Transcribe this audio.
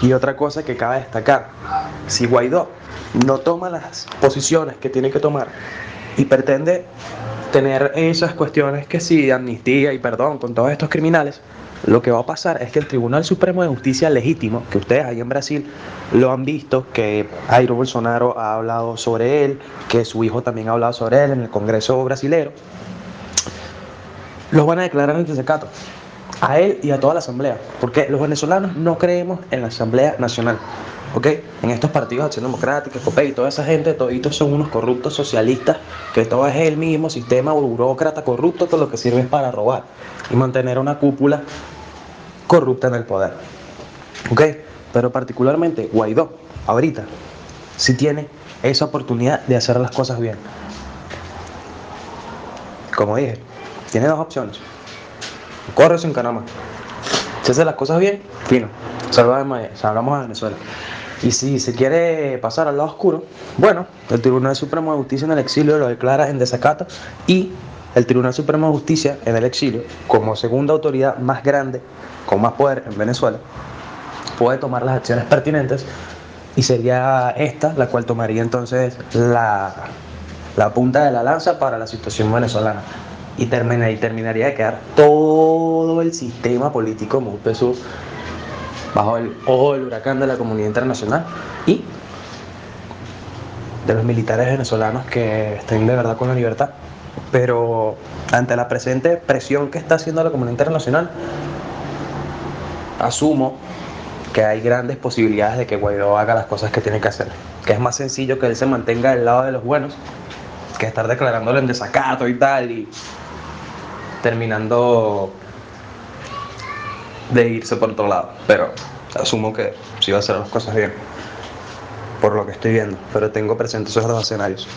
Y otra cosa que cabe destacar, si Guaidó no toma las posiciones que tiene que tomar y pretende tener esas cuestiones que sí, amnistía y perdón con todos estos criminales, lo que va a pasar es que el Tribunal Supremo de Justicia legítimo, que ustedes ahí en Brasil lo han visto, que Jairo Bolsonaro ha hablado sobre él, que su hijo también ha hablado sobre él en el Congreso brasilero, los van a declarar en desacato a él y a toda la Asamblea, porque los venezolanos no creemos en la Asamblea Nacional. ¿ok? En estos partidos acción democrática, COPEI, toda esa gente, toditos son unos corruptos socialistas, que todo es el mismo sistema burócrata corrupto que lo que sirve es para robar y mantener una cúpula corrupta en el poder. ¿Ok? Pero particularmente Guaidó, ahorita, sí tiene esa oportunidad de hacer las cosas bien. Como dije, tiene dos opciones. Corre sin caramba. Si hace las cosas bien, fino. Salvamos a Venezuela. Y si se quiere pasar al lado oscuro, bueno, el Tribunal Supremo de Justicia en el exilio lo declara en desacato y el Tribunal Supremo de Justicia en el exilio, como segunda autoridad más grande, con más poder en Venezuela, puede tomar las acciones pertinentes y sería esta la cual tomaría entonces la, la punta de la lanza para la situación venezolana. Y, termina, y terminaría de quedar todo el sistema político muy peso bajo el ojo del huracán de la comunidad internacional y de los militares venezolanos que estén de verdad con la libertad. Pero ante la presente presión que está haciendo la comunidad internacional, asumo que hay grandes posibilidades de que Guaidó haga las cosas que tiene que hacer. Que es más sencillo que él se mantenga del lado de los buenos que estar declarándolo en desacato y tal y terminando de irse por otro lado. Pero asumo que sí va a hacer las cosas bien, por lo que estoy viendo. Pero tengo presentes esos dos escenarios.